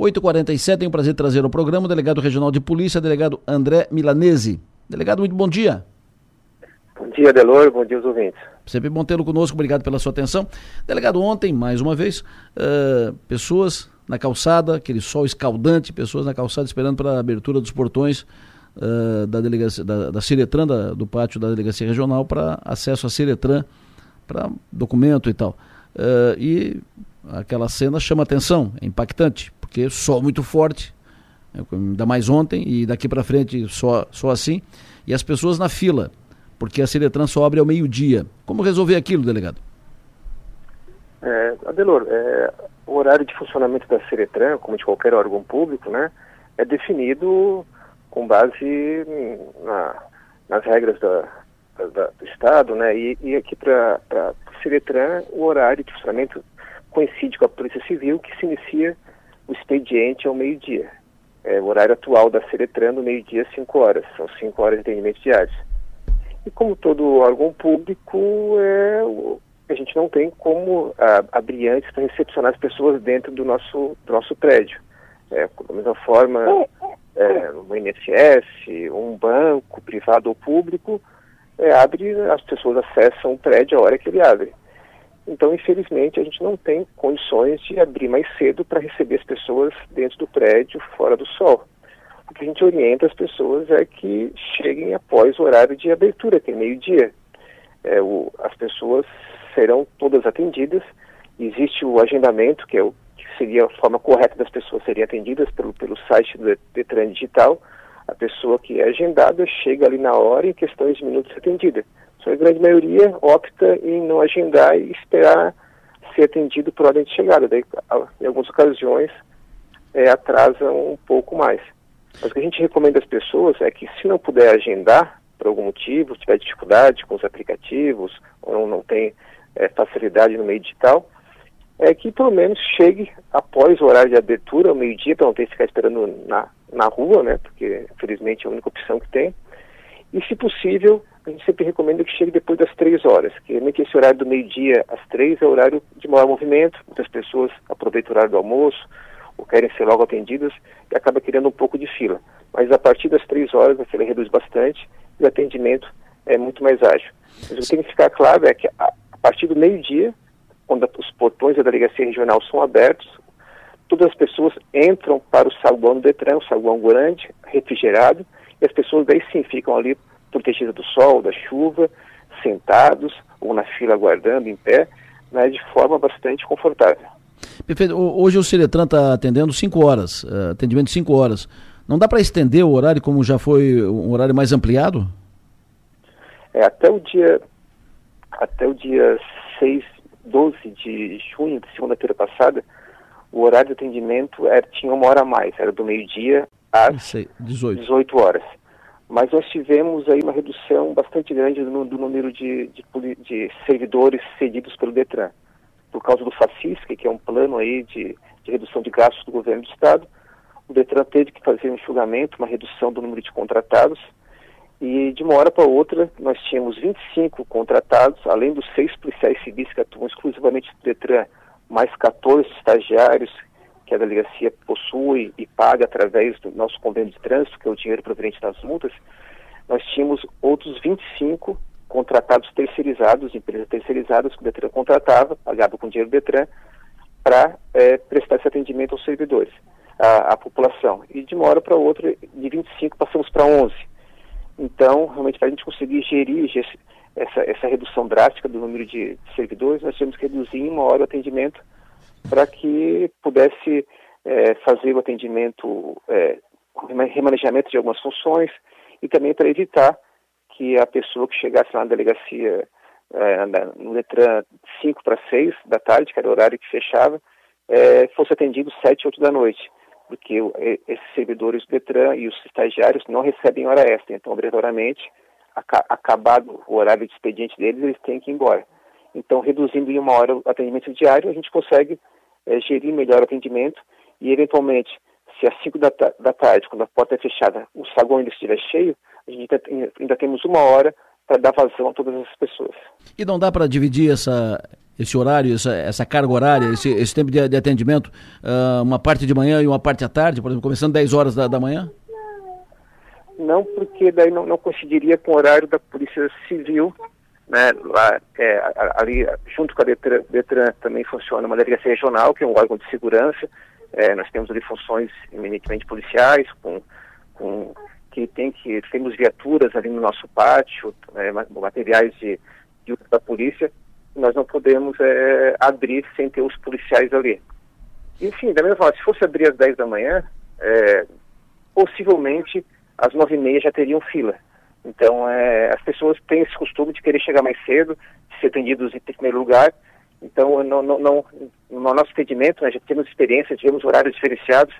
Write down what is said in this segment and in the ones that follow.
8h47, tenho o prazer de trazer ao programa o delegado regional de polícia, delegado André Milanese. Delegado, muito bom dia. Bom dia, Delor, bom dia aos ouvintes. Sempre bom tê-lo conosco, obrigado pela sua atenção. Delegado, ontem, mais uma vez, uh, pessoas na calçada, aquele sol escaldante, pessoas na calçada esperando para a abertura dos portões uh, da, delegacia, da, da Ciretran, da, do pátio da Delegacia Regional, para acesso à Ciretran, para documento e tal. Uh, e aquela cena chama atenção, é impactante, porque sol muito forte, né, ainda mais ontem, e daqui para frente só, só assim, e as pessoas na fila porque a Ciretran só abre ao meio-dia. Como resolver aquilo, delegado? É, Adelor, é, o horário de funcionamento da Ciretran, como de qualquer órgão público, né, é definido com base na, nas regras da, da, do Estado, né, e, e aqui para a Ciretran o horário de funcionamento coincide com a Polícia Civil, que se inicia o expediente ao meio-dia. É, o horário atual da Ciretran no meio-dia, 5 horas, são 5 horas de atendimento diários. E como todo órgão público, é, a gente não tem como a, abrir antes para recepcionar as pessoas dentro do nosso, do nosso prédio. É, da mesma forma, é, no INSS, um banco, privado ou público, é, abre, as pessoas acessam o prédio a hora que ele abre. Então, infelizmente, a gente não tem condições de abrir mais cedo para receber as pessoas dentro do prédio, fora do sol o que a gente orienta as pessoas é que cheguem após o horário de abertura, que é meio-dia. É, as pessoas serão todas atendidas. Existe o agendamento, que, é o, que seria a forma correta das pessoas serem atendidas pelo, pelo site do Detran Digital. A pessoa que é agendada chega ali na hora e em questões de minutos atendida. Só a grande maioria opta em não agendar e esperar ser atendido por ordem de chegada. Daí, em algumas ocasiões, é, atrasa um pouco mais. Mas o que a gente recomenda às pessoas é que se não puder agendar, por algum motivo, tiver dificuldade com os aplicativos, ou não, não tem é, facilidade no meio digital, é que pelo menos chegue após o horário de abertura, ao meio-dia, para não ter que ficar esperando na, na rua, né? Porque infelizmente é a única opção que tem. E se possível, a gente sempre recomenda que chegue depois das três horas, que realmente esse horário do meio-dia às três é o horário de maior movimento, muitas pessoas aproveitam o horário do almoço, ou querem ser logo atendidas e acaba criando um pouco de fila. Mas a partir das três horas a fila reduz bastante e o atendimento é muito mais ágil. Mas o que tem que ficar claro é que a, partir do meio-dia, quando os portões da delegacia regional são abertos, todas as pessoas entram para o saguão do Detran, o saguão grande, refrigerado, e as pessoas daí sim ficam ali protegidas do sol, da chuva, sentados ou na fila aguardando em pé, né, de forma bastante confortável. Perfeito. Hoje o Ciretran está atendendo 5 horas, uh, atendimento de 5 horas. Não dá para estender o horário como já foi um horário mais ampliado? É, até o dia até o dia 6, 12 de junho, de segunda-feira passada, o horário de atendimento era, tinha uma hora a mais, era do meio-dia às 18. 18 horas. Mas nós tivemos aí uma redução bastante grande do, do número de, de, de servidores cedidos pelo DETRAN. Por causa do FACISC, que é um plano aí de, de redução de gastos do governo do Estado, o Detran teve que fazer um enxugamento, uma redução do número de contratados, e de uma hora para outra nós tínhamos 25 contratados, além dos seis policiais civis que atuam exclusivamente do Detran, mais 14 estagiários que a delegacia possui e paga através do nosso convênio de trânsito, que é o dinheiro proveniente das multas, nós tínhamos outros 25 contratados terceirizados, empresas terceirizadas que o Detran contratava, pagava com dinheiro do Detran, para é, prestar esse atendimento aos servidores, à, à, população. E de uma hora para outra, de 25 passamos para 11. Então, realmente, para a gente conseguir gerir essa, essa redução drástica do número de servidores, nós tivemos que reduzir em uma hora o atendimento para que pudesse é, fazer o atendimento, é, remanejamento de algumas funções e também para evitar que a pessoa que chegasse lá na delegacia é, no Letran 5 para 6 da tarde, que era o horário que fechava, é, fosse atendido 7, 8 da noite, porque esses servidores do Letran e os estagiários não recebem hora extra, então, obrigatoriamente, acabado o horário de expediente deles, eles têm que ir embora. Então, reduzindo em uma hora o atendimento diário, a gente consegue é, gerir melhor o atendimento e, eventualmente, se às 5 da, da tarde, quando a porta é fechada, o saguão ainda estiver cheio, a gente ainda, ainda temos uma hora para dar vazão a todas as pessoas. E não dá para dividir essa, esse horário, essa, essa carga horária, esse, esse tempo de, de atendimento, uh, uma parte de manhã e uma parte à tarde, por exemplo, começando 10 horas da, da manhã? Não, porque daí não, não coincidiria com o horário da Polícia Civil, né, lá, é, ali, junto com a Detran, Detran, também funciona uma delegacia regional, que é um órgão de segurança, é, nós temos ali funções eminentemente policiais, com, com, que tem que temos viaturas ali no nosso pátio, é, materiais de, de da polícia, nós não podemos é, abrir sem ter os policiais ali. Enfim, da mesma forma, se fosse abrir às 10 da manhã, é, possivelmente às 9 e meia já teriam fila. Então, é, as pessoas têm esse costume de querer chegar mais cedo, de ser atendidos em primeiro lugar. Então, não, não, não, no nosso atendimento, nós já temos experiência, tivemos horários diferenciados.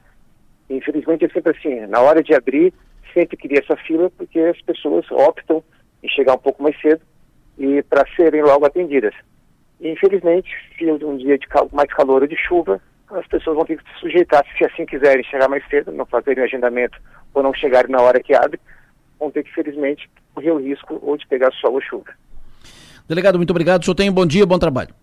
Infelizmente, é sempre assim, na hora de abrir, sempre queria essa fila, porque as pessoas optam em chegar um pouco mais cedo e para serem logo atendidas. E, infelizmente, se um dia de cal mais calor ou de chuva, as pessoas vão ter que se sujeitar, se assim quiserem chegar mais cedo, não fazerem o agendamento ou não chegarem na hora que abre, vão ter que, felizmente, correr o risco ou de pegar sol ou chuva. Delegado, muito obrigado. O senhor tem um bom dia, bom trabalho.